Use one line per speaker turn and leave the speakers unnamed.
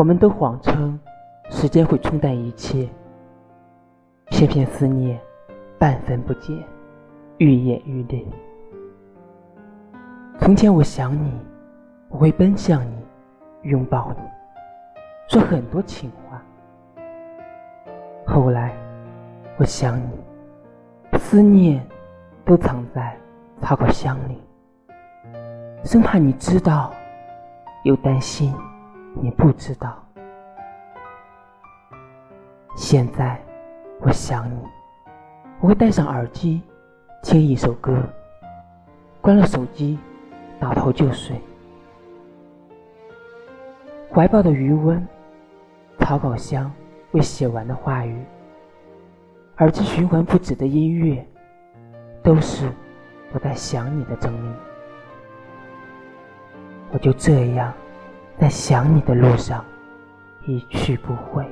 我们都谎称时间会冲淡一切，偏偏思念半分不减，愈演愈烈。从前我想你，我会奔向你，拥抱你，说很多情话。后来我想你，思念都藏在草稿箱里，生怕你知道，又担心你不知道。现在我想你，我会戴上耳机，听一首歌，关了手机。倒头就睡，怀抱的余温，草稿箱未写完的话语，耳机循环不止的音乐，都是我在想你的证明。我就这样，在想你的路上一去不回。